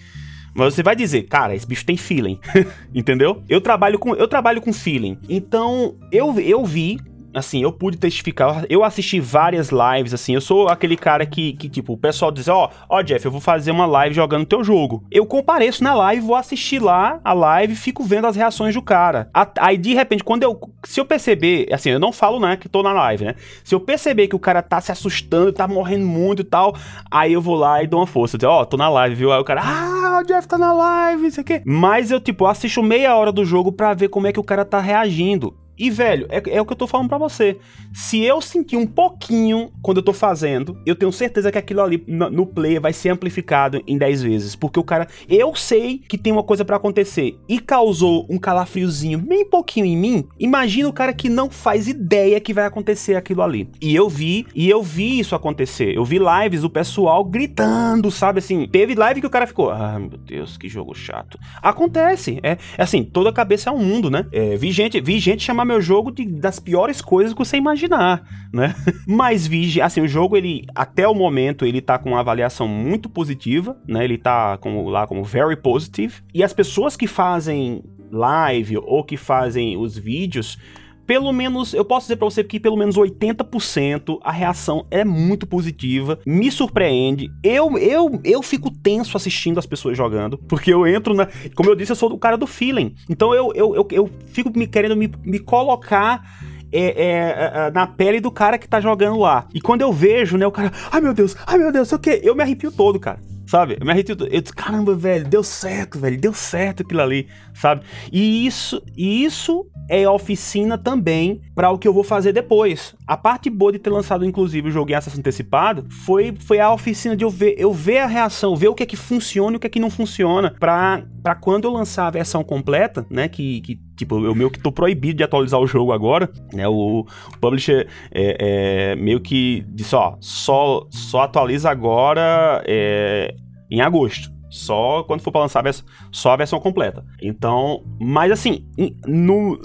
Mas você vai dizer, cara, esse bicho tem feeling, entendeu? Eu trabalho com eu trabalho com feeling. Então, eu, eu vi assim, eu pude testificar, eu assisti várias lives, assim, eu sou aquele cara que, que tipo, o pessoal diz, ó, oh, ó, oh, Jeff, eu vou fazer uma live jogando teu jogo. Eu compareço na live, vou assistir lá a live, fico vendo as reações do cara. Aí, de repente, quando eu, se eu perceber, assim, eu não falo, né, que tô na live, né, se eu perceber que o cara tá se assustando, tá morrendo muito e tal, aí eu vou lá e dou uma força, dizer, ó, oh, tô na live, viu? Aí o cara, ah, o Jeff tá na live, isso aqui. Mas eu, tipo, assisto meia hora do jogo pra ver como é que o cara tá reagindo. E, velho, é, é, o que eu tô falando para você. Se eu sentir um pouquinho quando eu tô fazendo, eu tenho certeza que aquilo ali no, no play vai ser amplificado em 10 vezes. Porque o cara, eu sei que tem uma coisa para acontecer e causou um calafriozinho bem pouquinho em mim. Imagina o cara que não faz ideia que vai acontecer aquilo ali. E eu vi, e eu vi isso acontecer. Eu vi lives do pessoal gritando, sabe assim? Teve live que o cara ficou, ah, meu Deus, que jogo chato. Acontece. É, é assim, toda cabeça é um mundo, né? É, vi gente, vi gente chamar meu jogo de, das piores coisas que você imaginar, né? Mas Vigi, assim, o jogo, ele, até o momento, ele tá com uma avaliação muito positiva, né? Ele tá como, lá como very positive. E as pessoas que fazem live ou que fazem os vídeos pelo menos, eu posso dizer para você que pelo menos 80% a reação é muito positiva, me surpreende. Eu, eu, eu fico tenso assistindo as pessoas jogando, porque eu entro na. Como eu disse, eu sou o cara do feeling. Então eu, eu, eu, eu fico me querendo me, me colocar. É, é, é, é na pele do cara que tá jogando lá. E quando eu vejo, né, o cara, ai meu Deus, ai meu Deus, o que, eu me arrepio todo, cara sabe? Eu me arrepio. Eu disse, caramba, velho, deu certo, velho, deu certo aquilo ali, sabe? E isso, e isso é oficina também para o que eu vou fazer depois. A parte boa de ter lançado, inclusive, o jogo em acesso antecipado foi, foi a oficina de eu ver, eu ver a reação, ver o que é que funciona e o que é que não funciona, para quando eu lançar a versão completa, né, que, que tipo, eu meio que tô proibido de atualizar o jogo agora, né, o, o publisher é, é, meio que disse, ó, só, só atualiza agora é, em agosto. Só quando for para lançar a versão, só a versão completa. Então, mas assim, no,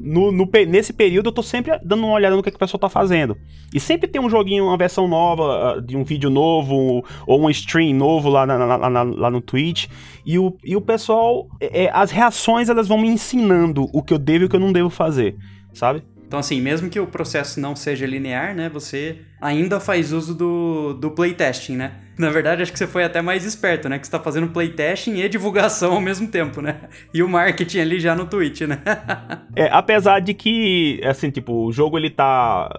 no, no, nesse período eu tô sempre dando uma olhada no que, que o pessoal tá fazendo. E sempre tem um joguinho, uma versão nova, ah, de um vídeo novo, ou um stream novo lá, na, na, na, lá no Twitch. E o, e o pessoal, é, é, as reações elas vão me ensinando o que eu devo e o que eu não devo fazer, sabe? Então, assim, mesmo que o processo não seja linear, né, você ainda faz uso do, do playtesting, né? Na verdade, acho que você foi até mais esperto, né? Que você tá fazendo playtesting e divulgação ao mesmo tempo, né? E o marketing ali já no Twitch, né? é, apesar de que, assim, tipo, o jogo ele tá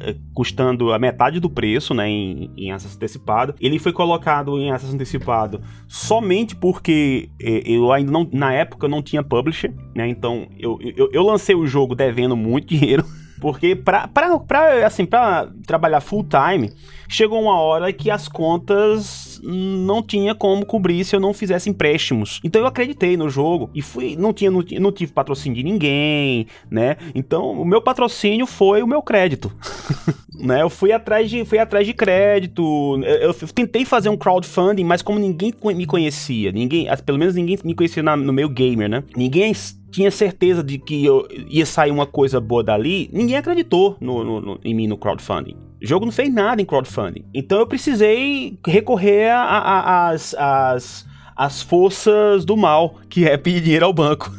é, custando a metade do preço, né? Em, em acesso antecipado. Ele foi colocado em acesso antecipado somente porque é, eu ainda não, na época, não tinha publisher, né? Então, eu, eu, eu lancei o jogo devendo muito dinheiro. Porque pra, pra, pra, assim, pra trabalhar full time, chegou uma hora que as contas não tinha como cobrir se eu não fizesse empréstimos. Então eu acreditei no jogo e fui, não tinha, não, não tive patrocínio de ninguém, né? Então o meu patrocínio foi o meu crédito. né? Eu fui atrás de, fui atrás de crédito. Eu, eu, tentei fazer um crowdfunding, mas como ninguém me conhecia, ninguém, pelo menos ninguém me conhecia na, no meio gamer, né? Ninguém tinha certeza de que eu ia sair uma coisa boa dali, ninguém acreditou no, no, no, em mim no crowdfunding. O jogo não fez nada em crowdfunding. Então eu precisei recorrer às as, as forças do mal, que é pedir dinheiro ao banco.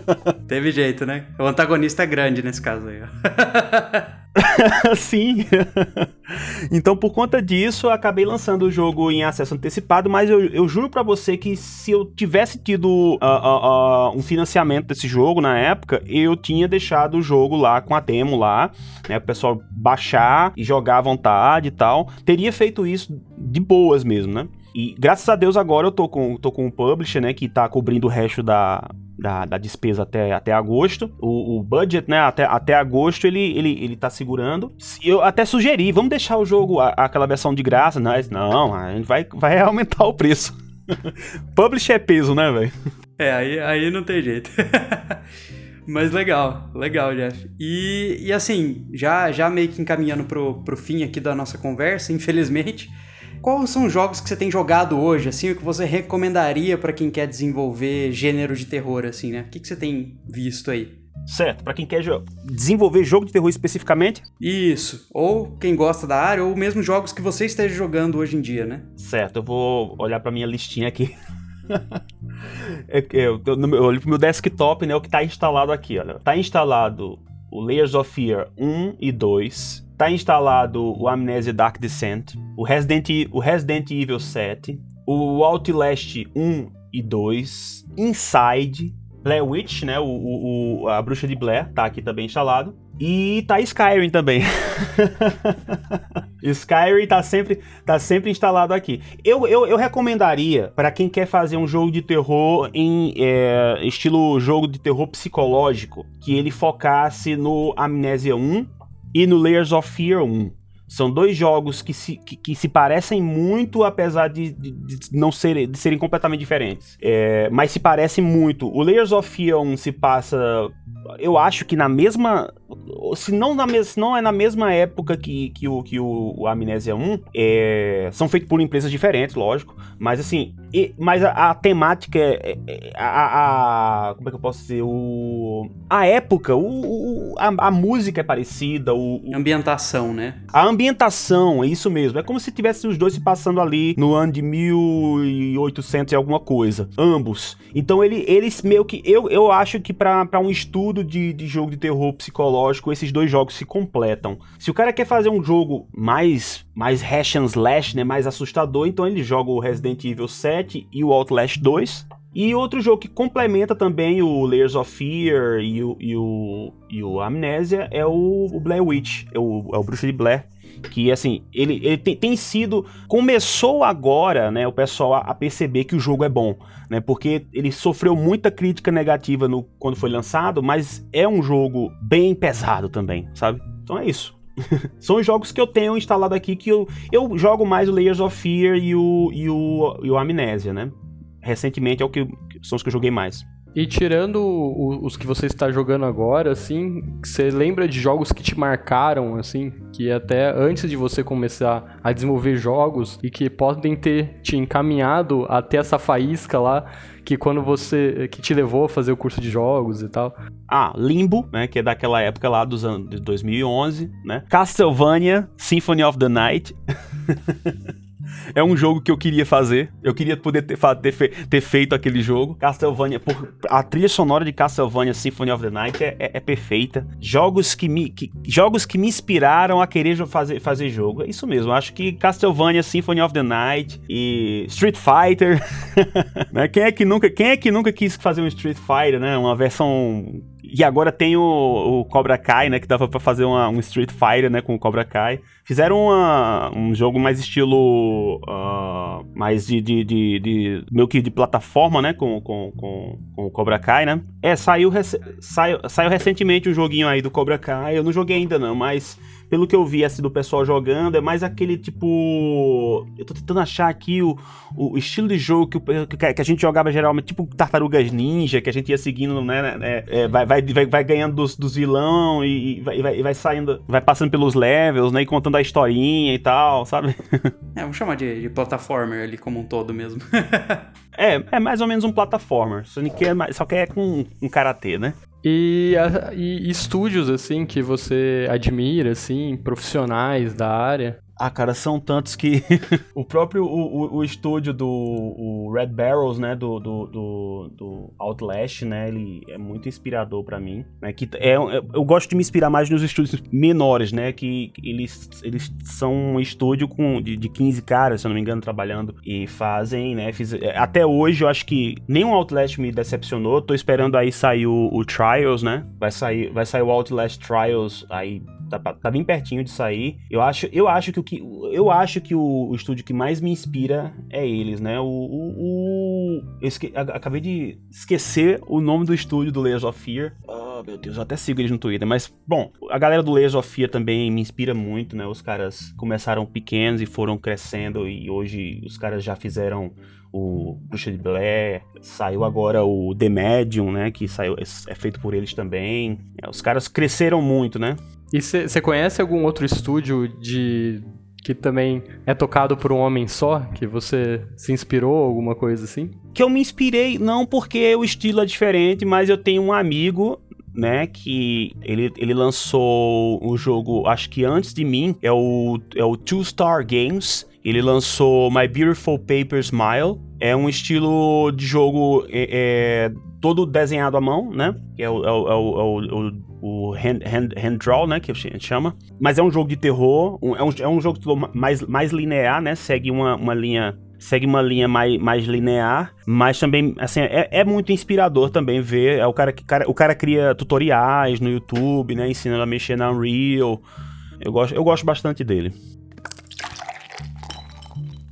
Teve jeito, né? O antagonista é grande nesse caso aí. Sim. então, por conta disso, eu acabei lançando o jogo em acesso antecipado, mas eu, eu juro para você que se eu tivesse tido uh, uh, uh, um financiamento desse jogo na época, eu tinha deixado o jogo lá com a demo lá, né? O pessoal baixar e jogar à vontade e tal. Teria feito isso de boas mesmo, né? E graças a Deus agora eu tô com, tô com um publisher, né, que tá cobrindo o resto da, da, da despesa até, até agosto. O, o, budget, né, até, até agosto ele, ele, ele tá segurando. Eu até sugeri, vamos deixar o jogo, a, aquela versão de graça. Mas não, a gente vai, vai aumentar o preço. publisher é peso, né, velho? É, aí, aí não tem jeito. Mas legal, legal, Jeff. E, e assim, já, já meio que encaminhando pro, pro fim aqui da nossa conversa, infelizmente, Quais são os jogos que você tem jogado hoje, assim, o que você recomendaria para quem quer desenvolver gênero de terror, assim, né? O que, que você tem visto aí? Certo, para quem quer desenvolver jogo de terror especificamente? Isso, ou quem gosta da área, ou mesmo jogos que você esteja jogando hoje em dia, né? Certo, eu vou olhar para minha listinha aqui. é, eu, eu, eu olho pro meu desktop, né, o que tá instalado aqui, olha. Tá instalado o Layers of Fear 1 e 2, Tá instalado o Amnesia Dark Descent, o Resident, o Resident Evil 7, o Outlast 1 e 2, Inside, Blair Witch, né, o, o, a Bruxa de Blair, tá aqui também instalado. E tá Skyrim também. Skyrim tá sempre, tá sempre instalado aqui. Eu, eu, eu recomendaria para quem quer fazer um jogo de terror em é, estilo jogo de terror psicológico, que ele focasse no Amnésia 1 e no Layers of Fear 1. São dois jogos que se, que, que se parecem muito, apesar de, de, de, não serem, de serem completamente diferentes. É, mas se parecem muito. O Layers of Fear 1 se passa, eu acho que na mesma se não, na mes, se não é na mesma época que, que, o, que o, o Amnésia 1, é, são feitos por empresas diferentes, lógico, mas assim, e, mas a, a temática é, é a, a, como é que eu posso dizer, o, a época, o, o a, a, música é parecida, o, o, ambientação, né? A ambientação, é isso mesmo, é como se tivesse os dois se passando ali no ano de 1800 e alguma coisa, ambos. Então ele, eles meio que, eu, eu acho que para um estudo de, de jogo de terror psicológico, esses dois jogos se completam. Se o cara quer fazer um jogo mais mais hash and slash, né, mais assustador, então ele joga o Resident Evil 7 e o Outlast 2. E outro jogo que complementa também o Layers of Fear e o, e o, e o Amnesia é o, o Blair Witch, é o, é o Bruxo de Blair. Que assim, ele, ele tem, tem, sido. Começou agora, né, o pessoal a, a, perceber que o jogo é bom, né? Porque ele sofreu muita crítica negativa no, quando foi lançado, mas é um jogo bem pesado também, sabe? Então é isso. São os jogos que eu tenho instalado aqui que eu, eu jogo mais o Layers of Fear e o, e o, e o Amnésia, né? Recentemente é o que são os que eu joguei mais. E tirando os que você está jogando agora, assim, você lembra de jogos que te marcaram, assim, que até antes de você começar a desenvolver jogos e que podem ter te encaminhado até essa faísca lá que quando você que te levou a fazer o curso de jogos e tal. Ah, Limbo, né, que é daquela época lá dos anos de 2011, né? Castlevania Symphony of the Night. É um jogo que eu queria fazer. Eu queria poder ter, ter, ter feito aquele jogo. Castlevania, por, a trilha sonora de Castlevania Symphony of the Night é, é, é perfeita. Jogos que, me, que, jogos que me inspiraram a querer fazer, fazer jogo. É isso mesmo. Acho que Castlevania Symphony of the Night e Street Fighter. né? quem, é que nunca, quem é que nunca quis fazer um Street Fighter, né? Uma versão e agora tem o, o, Cobra Kai, né? Que dava pra fazer uma, um Street Fighter, né? Com o Cobra Kai. Fizeram uma, um jogo mais estilo. Uh, mais de, de, de, de, meio que de plataforma, né? Com, com, com, com o Cobra Kai, né? É, saiu, saiu, saiu recentemente o um joguinho aí do Cobra Kai. Eu não joguei ainda, não, mas pelo que eu vi assim, do pessoal jogando, é mais aquele tipo. Eu tô tentando achar aqui o, o estilo de jogo que, que, que a gente jogava geralmente, tipo Tartarugas Ninja, que a gente ia seguindo, né? né é, vai, vai, vai, vai ganhando dos, dos vilão e, e, vai, vai, vai saindo, vai passando pelos levels, né? E contando a historinha e tal, sabe? é, vamos chamar de, de plataformer ali como um todo mesmo. é, é mais ou menos um plataformer. Só que é, só que é com um karatê, né? E, e, estúdios, assim, que você admira, assim, profissionais da área? Ah, cara, são tantos que o próprio o, o, o, estúdio do Red Barrels, né, do, do, do, do Outlast, né, ele é muito inspirador para mim, né, que é, é, eu gosto de me inspirar mais nos estúdios menores, né, que eles, eles são um estúdio com, de, de 15 caras, se eu não me engano, trabalhando e fazem, né, fiz, é, até hoje eu acho que nenhum Outlast me decepcionou, tô esperando aí sair o, o Trials, né, vai sair, vai sair o Outlast Trials aí tá, tá bem pertinho de sair. Eu acho, eu acho que o que eu acho que o, o estúdio que mais me inspira é eles, né? O, o, o esque, acabei de esquecer o nome do estúdio do Layers of Fear. Oh, meu Deus, eu até sigo eles no Twitter, mas bom, a galera do Layers of Fear também me inspira muito, né? Os caras começaram pequenos e foram crescendo e hoje os caras já fizeram o Bruxa de Blair, saiu agora o The Medium, né, que saiu, é feito por eles também. É, os caras cresceram muito, né? E você conhece algum outro estúdio de que também é tocado por um homem só, que você se inspirou, alguma coisa assim? Que eu me inspirei, não porque o estilo é diferente, mas eu tenho um amigo né, que ele, ele lançou o jogo, acho que antes de mim, é o, é o Two Star Games. Ele lançou My Beautiful Paper Smile. É um estilo de jogo é, é, todo desenhado à mão, né? É o, é o, é o, é o o hand, hand, hand draw, né, que a gente chama. Mas é um jogo de terror, um, é, um, é um jogo mais, mais linear, né, segue uma, uma linha segue uma linha mais, mais linear, mas também, assim, é, é muito inspirador também ver, é o cara que cara, o cara cria tutoriais no YouTube, né, ensinando a mexer na Unreal. Eu gosto, eu gosto bastante dele.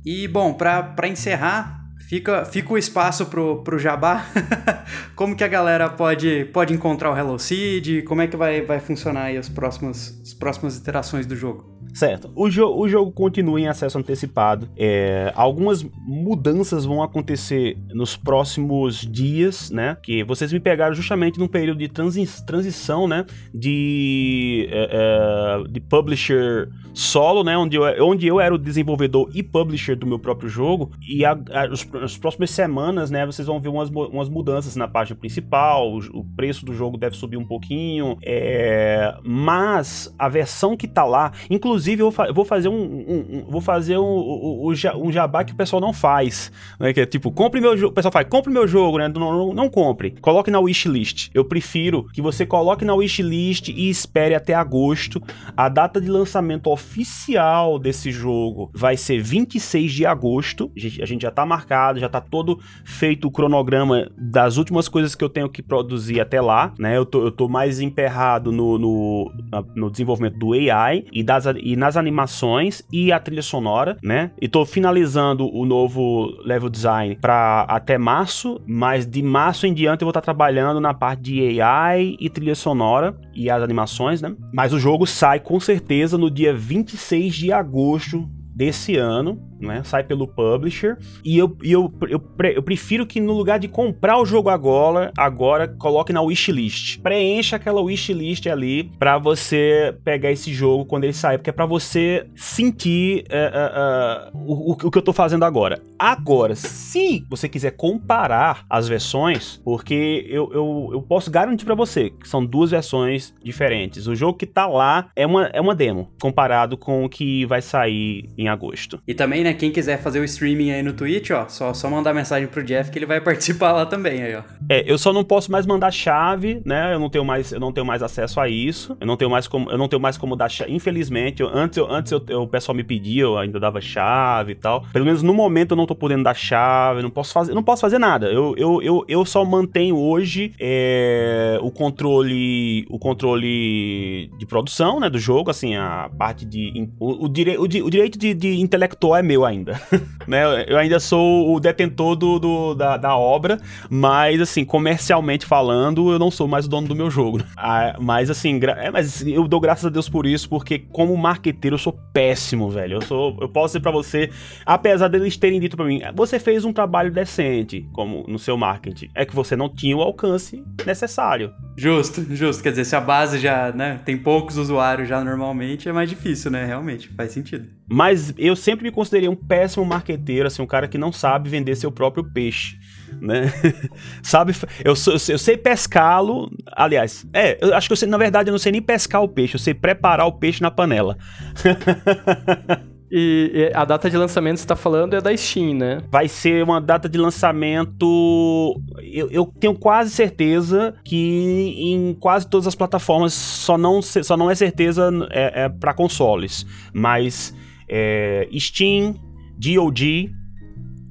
E bom, para encerrar, Fica, fica o espaço pro, pro Jabá. como que a galera pode, pode encontrar o Hello Seed? Como é que vai, vai funcionar aí as próximas, as próximas iterações do jogo? Certo. O, jo o jogo continua em acesso antecipado. É, algumas mudanças vão acontecer nos próximos dias, né? Que vocês me pegaram justamente num período de transi transição, né? De, é, é, de publisher solo, né? Onde eu, onde eu era o desenvolvedor e publisher do meu próprio jogo. E a, a, os, as próximas semanas, né? Vocês vão ver umas, umas mudanças na página principal. O, o preço do jogo deve subir um pouquinho. É, mas a versão que tá lá, inclusive Inclusive, eu vou, fazer um, um, um, vou fazer um, um, jabá que o pessoal não faz, né? Que é tipo, compre meu jogo. O pessoal faz, compre meu jogo, né? Não, não, não compre. Coloque na wishlist. Eu prefiro que você coloque na wishlist e espere até agosto. A data de lançamento oficial desse jogo vai ser 26 de agosto. A gente, a gente já tá marcado, já tá todo feito o cronograma das últimas coisas que eu tenho que produzir até lá, né? Eu tô, eu tô mais emperrado no, no, no desenvolvimento do AI e das e nas animações e a trilha sonora, né? E tô finalizando o novo level design para até março, mas de março em diante eu vou estar tá trabalhando na parte de AI e trilha sonora e as animações, né? Mas o jogo sai com certeza no dia 26 de agosto desse ano, né? Sai pelo publisher. E eu, eu, eu, eu, prefiro que no lugar de comprar o jogo agora, agora coloque na wishlist. Preencha aquela wishlist ali para você pegar esse jogo quando ele sair, porque é para você sentir uh, uh, uh, o, o, que eu tô fazendo agora. Agora, se você quiser comparar as versões, porque eu, eu, eu posso garantir para você que são duas versões diferentes. O jogo que tá lá é uma, é uma demo, comparado com o que vai sair em agosto. E também né? Quem quiser fazer o streaming aí no Twitch, ó, só, só mandar mensagem pro Jeff que ele vai participar lá também, aí, ó. É, eu só não posso mais mandar chave, né? Eu não tenho mais, eu não tenho mais acesso a isso. Eu não tenho mais como, eu não tenho mais como dar chave. Infelizmente, eu, antes, eu, antes eu, eu, o pessoal me pedia, eu ainda dava chave e tal. Pelo menos no momento eu não tô podendo dar chave, não posso fazer, não posso fazer nada. Eu, eu, eu, eu só mantenho hoje é, o controle, o controle de produção, né, do jogo, assim, a parte de o, o, dire, o, o direito de, de intelectual é meu meu ainda. né? Eu ainda sou o detentor do, do da, da, obra, mas assim, comercialmente falando, eu não sou mais o dono do meu jogo. Ah, mas assim, é, mas eu dou graças a Deus por isso, porque como marqueteiro eu sou péssimo, velho. Eu sou, eu posso dizer para você, apesar deles terem dito para mim, você fez um trabalho decente, como no seu marketing, é que você não tinha o alcance necessário. Justo, justo. Quer dizer, se a base já, né, tem poucos usuários já normalmente, é mais difícil, né? Realmente, faz sentido. Mas eu sempre me considerei um péssimo marqueteiro, assim, um cara que não sabe vender seu próprio peixe, né? sabe, eu, eu sei pescá-lo, aliás, é, eu acho que eu sei, na verdade eu não sei nem pescar o peixe, eu sei preparar o peixe na panela. E, e, a data de lançamento que você tá falando é da Steam, né? Vai ser uma data de lançamento. Eu, eu tenho quase certeza que em quase todas as plataformas só não, só não é certeza é, é para consoles. Mas é, Steam, GOG,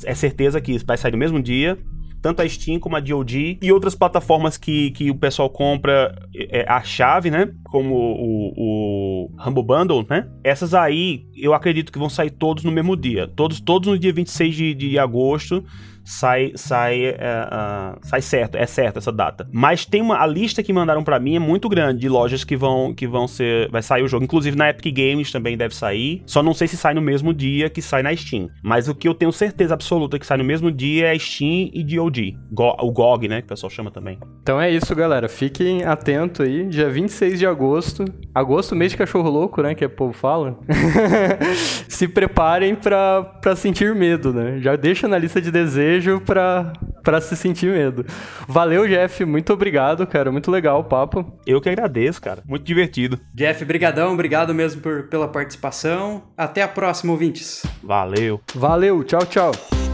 é certeza que vai sair no mesmo dia. Tanto a Steam como a GOG e outras plataformas que, que o pessoal compra é, a chave, né? Como o, o Humble Bundle, né? Essas aí, eu acredito que vão sair todos no mesmo dia. Todos, todos no dia 26 de, de agosto sai sai é, uh, sai certo, é certo essa data. Mas tem uma a lista que mandaram para mim é muito grande de lojas que vão que vão ser vai sair o jogo, inclusive na Epic Games também deve sair. Só não sei se sai no mesmo dia que sai na Steam. Mas o que eu tenho certeza absoluta que sai no mesmo dia é Steam e DOG, Go, o GOG, né, que o pessoal chama também. Então é isso, galera. Fiquem atentos aí, dia 26 de agosto. Agosto, mês de cachorro louco, né, que o povo fala. se preparem para sentir medo, né? Já deixa na lista de desejos desejo pra, pra se sentir medo. Valeu, Jeff. Muito obrigado, cara. Muito legal o papo. Eu que agradeço, cara. Muito divertido. Jeff, brigadão. Obrigado mesmo por, pela participação. Até a próxima, ouvintes. Valeu. Valeu. Tchau, tchau.